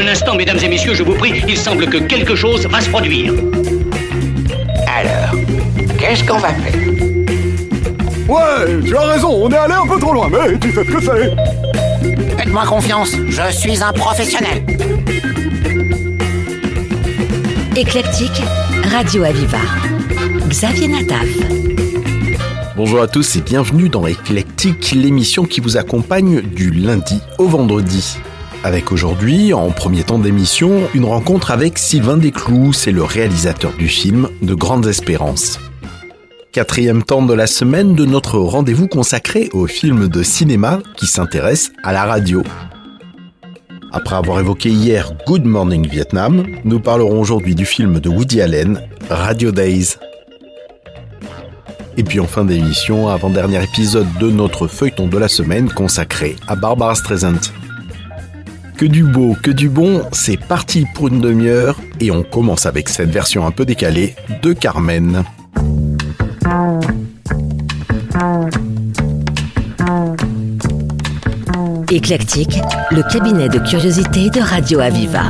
Un instant, mesdames et messieurs, je vous prie, il semble que quelque chose va se produire. Alors, qu'est-ce qu'on va faire? Ouais, tu as raison, on est allé un peu trop loin, mais tu sais ce que c'est. Faites-moi confiance, je suis un professionnel. Éclectique, Radio Aviva. Xavier Nataf. Bonjour à tous et bienvenue dans Éclectique, l'émission qui vous accompagne du lundi au vendredi. Avec aujourd'hui, en premier temps d'émission, une rencontre avec Sylvain Desclous, c'est le réalisateur du film De Grandes Espérances. Quatrième temps de la semaine de notre rendez-vous consacré au film de cinéma qui s'intéresse à la radio. Après avoir évoqué hier Good Morning Vietnam, nous parlerons aujourd'hui du film de Woody Allen, Radio Days. Et puis en fin d'émission, avant-dernier épisode de notre feuilleton de la semaine consacré à Barbara Streisand. Que du beau, que du bon, c'est parti pour une demi-heure et on commence avec cette version un peu décalée de Carmen. Éclectique, le cabinet de curiosité de Radio Aviva.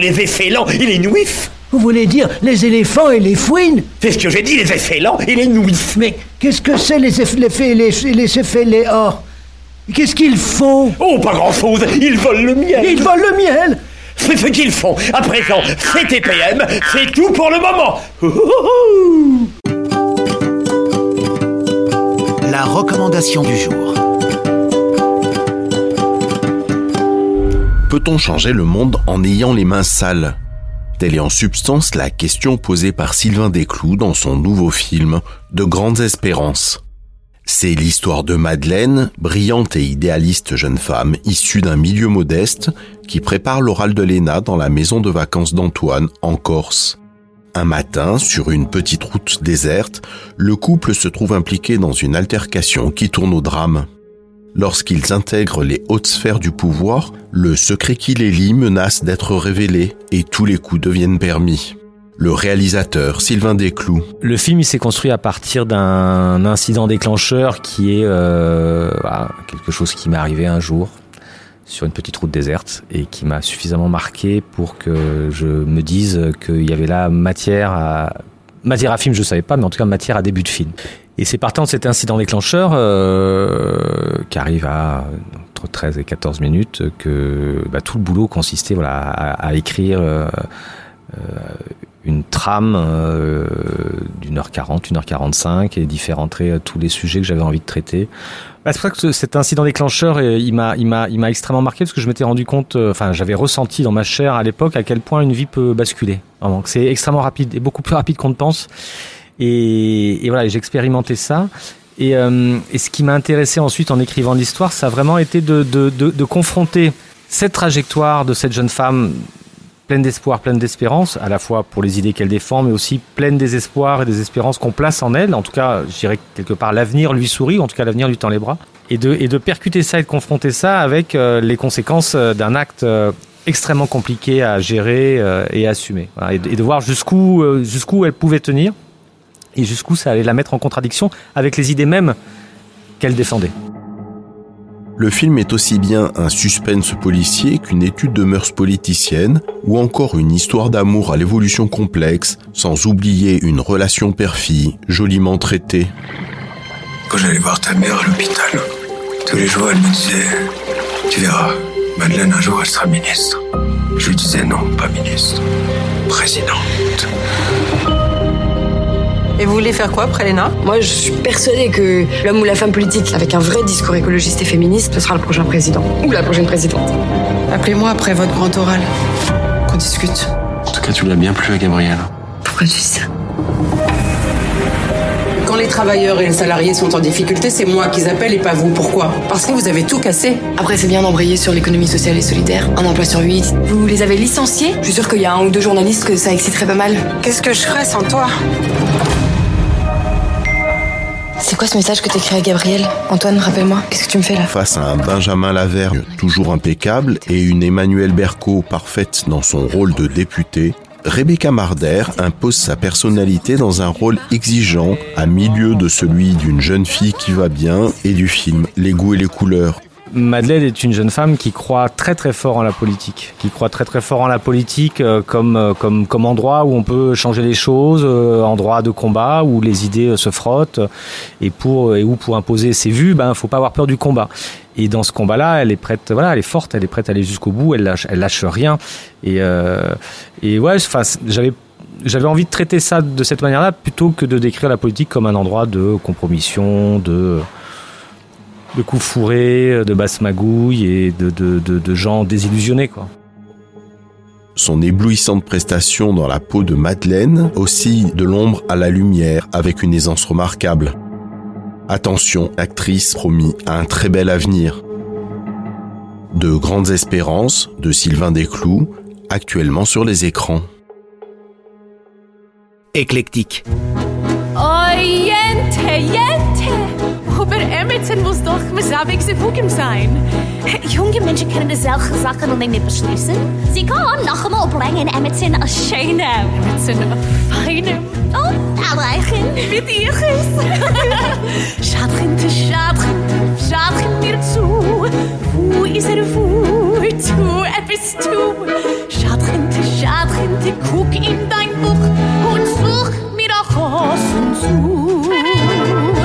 Les effélants et les nouifs. Vous voulez dire les éléphants et les fouines? C'est ce que j'ai dit, les effélants et les nouifs. Mais qu'est-ce que c'est les eff- les fées- les les oh Qu'est-ce qu'ils font? Oh, pas grand-chose, ils volent le miel. Ils volent le miel C'est ce qu'ils font. À présent, c'est TPM, c'est tout pour le moment. La recommandation du jour. Peut-on changer le monde en ayant les mains sales? Telle est en substance la question posée par Sylvain Desclous dans son nouveau film De grandes espérances. C'est l'histoire de Madeleine, brillante et idéaliste jeune femme issue d'un milieu modeste qui prépare l'oral de l'ENA dans la maison de vacances d'Antoine en Corse. Un matin, sur une petite route déserte, le couple se trouve impliqué dans une altercation qui tourne au drame. Lorsqu'ils intègrent les hautes sphères du pouvoir, le secret qui les lie menace d'être révélé et tous les coups deviennent permis. Le réalisateur Sylvain Desclous Le film il s'est construit à partir d'un incident déclencheur qui est euh, voilà, quelque chose qui m'est arrivé un jour sur une petite route déserte et qui m'a suffisamment marqué pour que je me dise qu'il y avait là matière à matière à film, je savais pas, mais en tout cas matière à début de film. Et c'est partant de cet incident déclencheur euh, qui arrive à entre 13 et 14 minutes que bah, tout le boulot consistait voilà, à, à écrire euh, euh, une trame euh, d'une heure 40, une heure 45 et d'y faire euh, tous les sujets que j'avais envie de traiter. Bah, c'est pour ça que ce- cet incident déclencheur, euh, il m'a, il m'a, il m'a extrêmement marqué parce que je m'étais rendu compte, enfin, j'avais ressenti dans ma chair à l'époque à quel point une vie peut basculer. C'est extrêmement rapide et beaucoup plus rapide qu'on ne pense. Et, voilà, j'ai expérimenté ça. Et, euh, et ce qui m'a intéressé ensuite en écrivant l'histoire, ça a vraiment été de, confronter cette trajectoire de cette jeune femme pleine d'espoir, pleine d'espérance, à la fois pour les idées qu'elle défend, mais aussi pleine des espoirs et des espérances qu'on place en elle. En tout cas, je dirais que quelque part l'avenir lui sourit, ou en tout cas l'avenir lui tend les bras. Et de, percuter ça et de confronter ça avec euh, les conséquences euh, d'un acte extrêmement compliqué à gérer et à assumer. Et, de, et de voir jusqu'où jusqu'où elle pouvait tenir et jusqu'où ça allait la mettre en contradiction avec les idées mêmes qu'elle défendait. Le film est aussi bien un suspense policier qu'une étude de mœurs politiciennes ou encore une histoire d'amour à l'évolution complexe, sans oublier une relation père-fille joliment traitée. Quand j'allais voir ta mère à l'hôpital, tous les jours elle me disait Tu verras, Madeleine un jour elle sera ministre. Je lui disais non, pas ministre, présidente. Et vous voulez faire quoi après l'ENA Moi, je suis persuadée que l'homme ou la femme politique avec un vrai discours écologiste et féministe, ce sera le prochain président. Ou la prochaine présidente. Appelez-moi après votre grand oral. Qu'on discute. En tout cas, tu l'as bien plu à Gabriel. Pourquoi tu dis ça Quand les travailleurs et les salariés sont en difficulté, c'est moi qu'ils appellent et pas vous. Pourquoi Parce que vous avez tout cassé. Après, c'est bien d'embrayer sur l'économie sociale et solidaire. Un emploi sur huit. Vous les avez licenciés Je suis sûre qu'il y a un ou deux journalistes que ça exciterait pas mal. Qu'est-ce que je ferais sans toi C'est quoi ce message que t'écris à Gabriel Antoine, rappelle-moi, qu'est-ce que tu me fais là Face à un Benjamin Lavergne toujours impeccable et une Emmanuelle Berco parfaite dans son rôle de députée, Rebecca Marder impose sa personnalité dans un rôle exigeant à milieu de celui d'une jeune fille qui va bien et du film Les goûts et les couleurs. Madeleine est une jeune femme qui croit très très fort en la politique, qui croit très très fort en la politique euh, comme, euh, comme, comme endroit où on peut changer les choses, euh, endroit de combat où les idées se frottent et pour et où pour imposer ses vues, ben faut pas avoir peur du combat. Et dans ce combat-là, elle est prête, voilà, elle est forte, elle est prête à aller jusqu'au bout, elle lâche, elle lâche rien. Et euh, et ouais, enfin, j'avais j'avais envie de traiter ça de cette manière-là plutôt que de décrire la politique comme un endroit de compromission, de de coups fourrés, de basses magouilles et de, de, de, de gens désillusionnés. Quoi. Son éblouissante prestation dans la peau de Madeleine oscille de l'ombre à la lumière avec une aisance remarquable. Attention, actrice promis à un très bel avenir. De grandes espérances de Sylvain Desclous, actuellement sur les écrans. Éclectique. Oh! Aber Emerson muss doch selbst Fugim sein. Junge Menschen können solche Sachen noch nicht beschließen. Sie können noch einmal bringen Emerson als Schöne. Emerson als Feine. Oh, Erreichen. Wie dich ist. Schadchen, Schadchen, Schadchen mir zu. Wo ist er, wo? Du, er bist du. Schadchen, Schadchen, guck in dein Buch und such mir auch Hosen zu.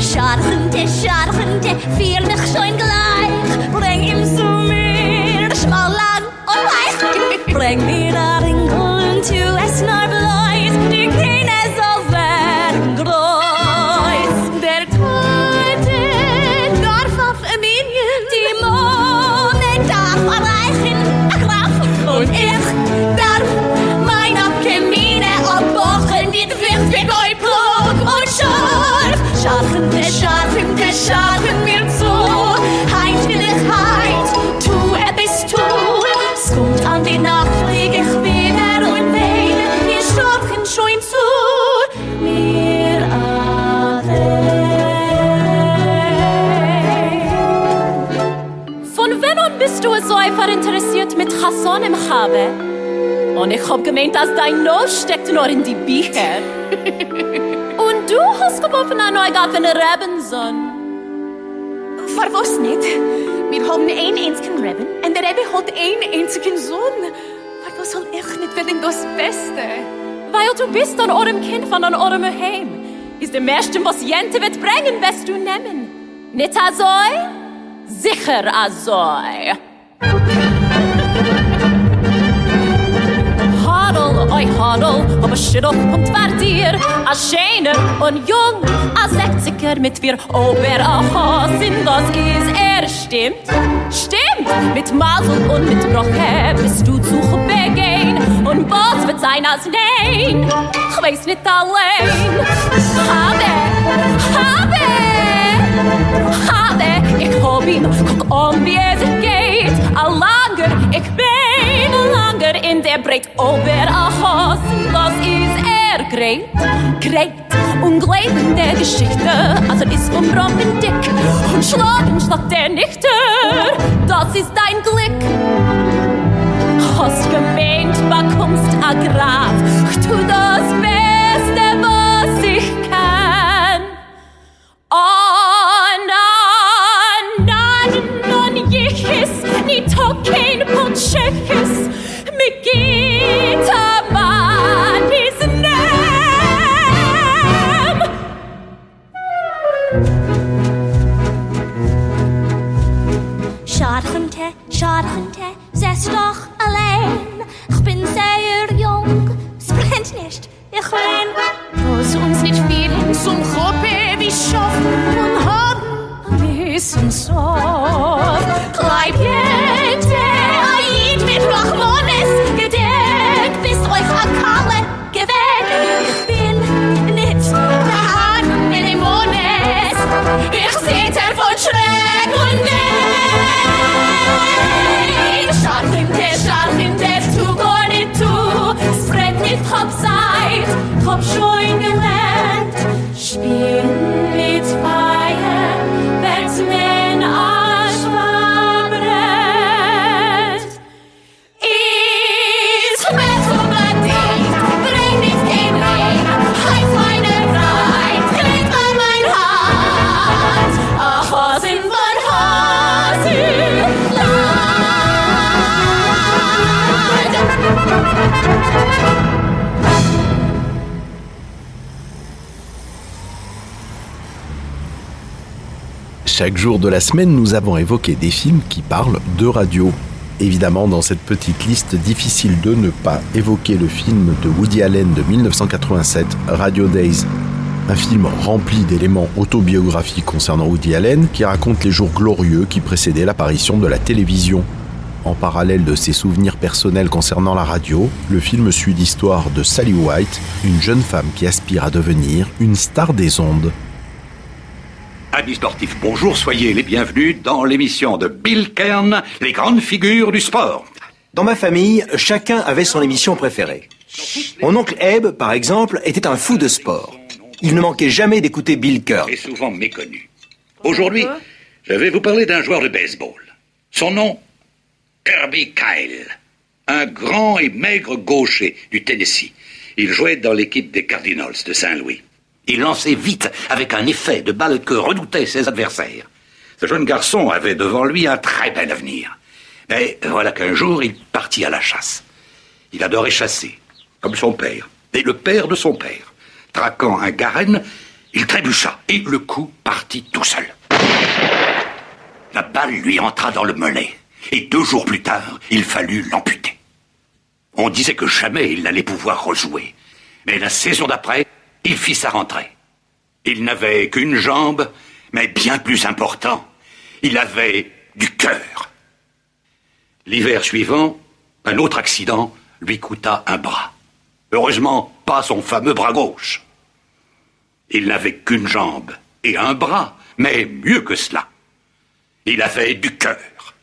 Scharfende, scharfende, vier dich schon gleich. Bring ihm zu mir, schmal und oh weich. Bring mir an. Einfach interessiert mit Hassan im Habe? Und ich hab gemeint, dass dein Nose steckt nur in die Bücher. Und du hast geworfen an euch auf eine Rebenson. Verwas nicht. Wir haben ein einzigen Reben und der Rebbe hat einen einzigen Sohn. Verwas soll ich nicht willen das Beste? Weil du bist an eurem Kind von an eurem Heim. Ist der Meiste, was Jente wird bringen, wirst du nehmen. Nicht azoi? Sicher azoi. Hadel, oi Hadel, aber Schiddoch kommt war dir. A schöner und jung, a sechziger mit wir Ober a Hasin, das ist er, stimmt? Stimmt! Mit Masel und mit Broche bist du zu begehen. Und was wird sein als Nein? Ich weiß nicht allein. Habe, habe, habe, ich hab ihn, guck um, wie es geht. Ik ben langer in der Breit Oberachsen, das ist er great, great. Und in der Geschichte, also ist vom Robben dick und schlagen statt der Nichte, das ist dein Glück. Hast gemeint, bekommst a Graf, tu das Bett. Scharfende, scharfende, sess doch allein. Ich bin sehr jung, es brennt nicht, ich wein. Muss uns nicht viel zum Gruppe wie schaffen und haben ein bisschen Sorg. Bleib jede, option. Chaque jour de la semaine, nous avons évoqué des films qui parlent de radio. Évidemment, dans cette petite liste, difficile de ne pas évoquer le film de Woody Allen de 1987, Radio Days. Un film rempli d'éléments autobiographiques concernant Woody Allen qui raconte les jours glorieux qui précédaient l'apparition de la télévision. En parallèle de ses souvenirs personnels concernant la radio, le film suit l'histoire de Sally White, une jeune femme qui aspire à devenir une star des ondes. Amis sportifs, bonjour, soyez les bienvenus dans l'émission de Bill Kern, les grandes figures du sport. Dans ma famille, chacun avait son émission préférée. Mon oncle Eb, par exemple, était un fou de sport. Il ne manquait jamais d'écouter Bill Kern. Et souvent méconnu. Aujourd'hui, je vais vous parler d'un joueur de baseball. Son nom, Kirby Kyle. Un grand et maigre gaucher du Tennessee. Il jouait dans l'équipe des Cardinals de Saint-Louis. Il lançait vite, avec un effet de balle que redoutaient ses adversaires. Ce jeune garçon avait devant lui un très bel avenir. Mais voilà qu'un jour, il partit à la chasse. Il adorait chasser. comme son père, et le père de son père. Traquant un garenne, il trébucha, et le coup partit tout seul. La balle lui entra dans le mollet, et deux jours plus tard, il fallut l'amputer. On disait que jamais il n'allait pouvoir rejouer. Mais la saison d'après, il fit sa rentrée. Il n'avait qu'une jambe, mais bien plus important, il avait du cœur. L'hiver suivant, un autre accident lui coûta un bras. Heureusement, pas son fameux bras gauche. Il n'avait qu'une jambe et un bras, mais mieux que cela. Il avait du cœur.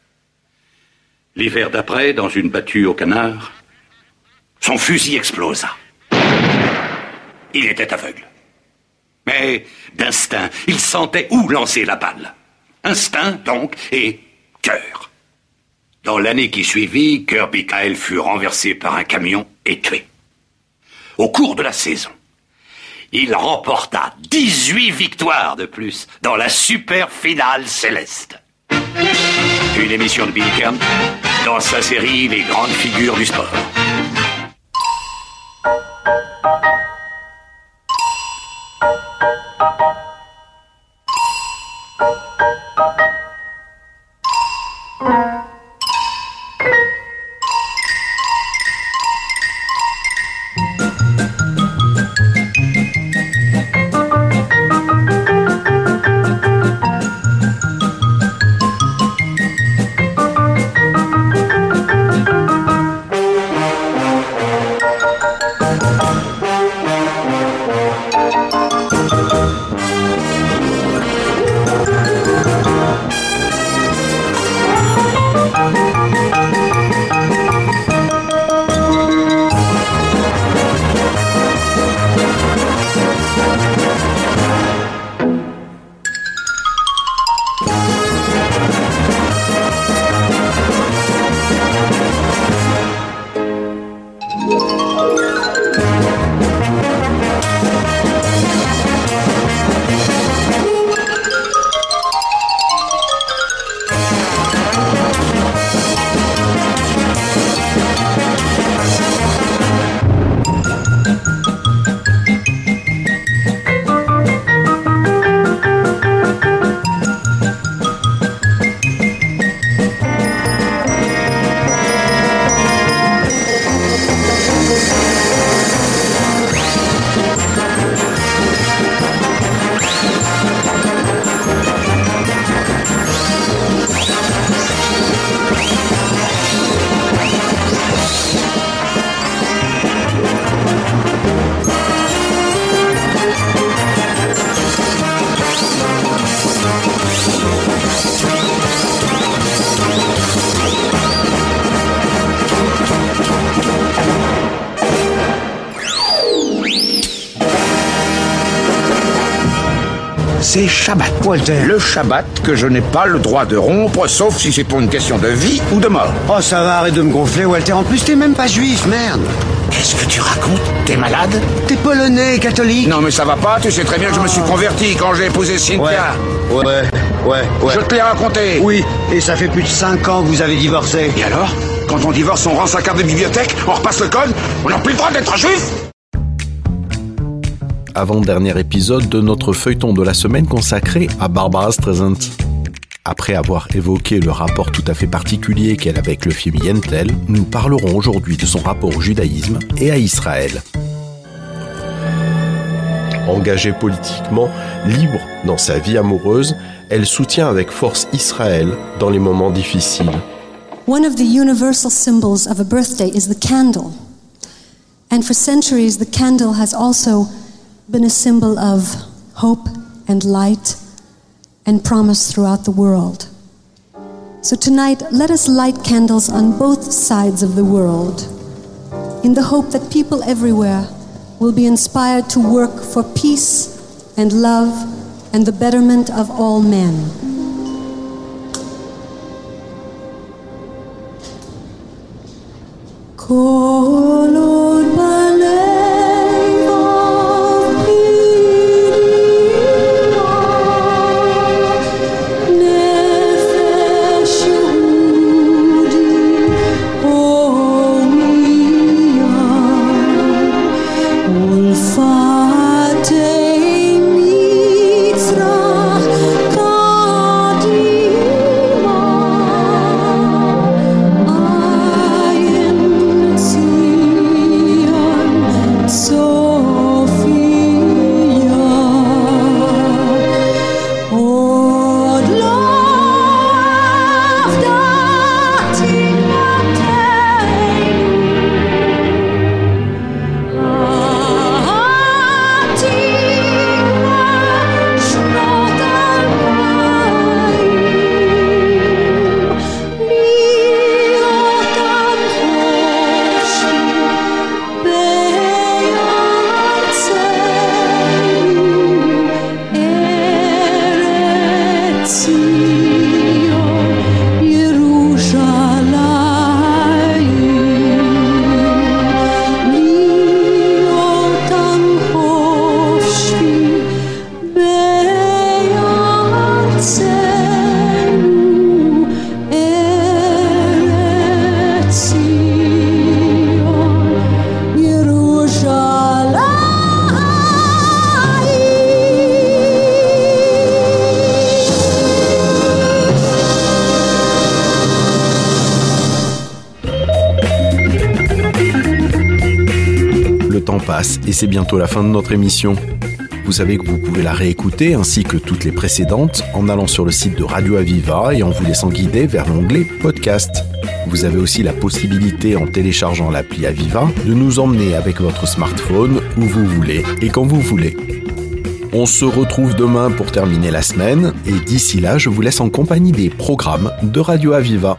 L'hiver d'après, dans une battue au canard, son fusil explosa. Il était aveugle. Mais d'instinct, il sentait où lancer la balle. Instinct, donc, et cœur. Dans l'année qui suivit, Kirby Kyle fut renversé par un camion et tué. Au cours de la saison, il remporta 18 victoires de plus dans la super finale céleste. Une émission de Billy Kern dans sa série Les grandes figures du sport. C'est Shabbat. Le Shabbat que je n'ai pas le droit de rompre, sauf si c'est pour une question de vie ou de mort. Oh, ça va, arrête de me gonfler, Walter. En plus, t'es même pas juif, merde. Qu'est-ce que tu racontes? T'es malade? T'es polonais, catholique. Non, mais ça va pas, tu sais très bien que je me suis converti quand j'ai épousé Cynthia. Ouais, ouais, ouais. ouais. Je te l'ai raconté. Oui, et ça fait plus de 5 ans que vous avez divorcé. Et alors? Quand on divorce, on rend sa carte de bibliothèque, on repasse le code, on n'a plus le droit d'être juif? Avant-dernier épisode de notre feuilleton de la semaine consacré à Barbara Streisand. Après avoir évoqué le rapport tout à fait particulier qu'elle a avec le film Yentl, nous parlerons aujourd'hui de son rapport au judaïsme et à Israël. Engagée politiquement, libre dans sa vie amoureuse, elle soutient avec force Israël dans les moments difficiles. One of the universal symbols of a birthday is the candle. And for centuries, the candle has also been a symbol of hope and light and promise throughout the world. So tonight, let us light candles on both sides of the world in the hope that people everywhere will be inspired to work for peace and love and the betterment of all men. Kolon et c'est bientôt la fin de notre émission. Vous savez que vous pouvez la réécouter ainsi que toutes les précédentes en allant sur le site de Radio Aviva et en vous laissant guider vers l'onglet podcast. Vous avez aussi la possibilité en téléchargeant l'appli Aviva de nous emmener avec votre smartphone où vous voulez et quand vous voulez. On se retrouve demain pour terminer la semaine et d'ici là je vous laisse en compagnie des programmes de Radio Aviva.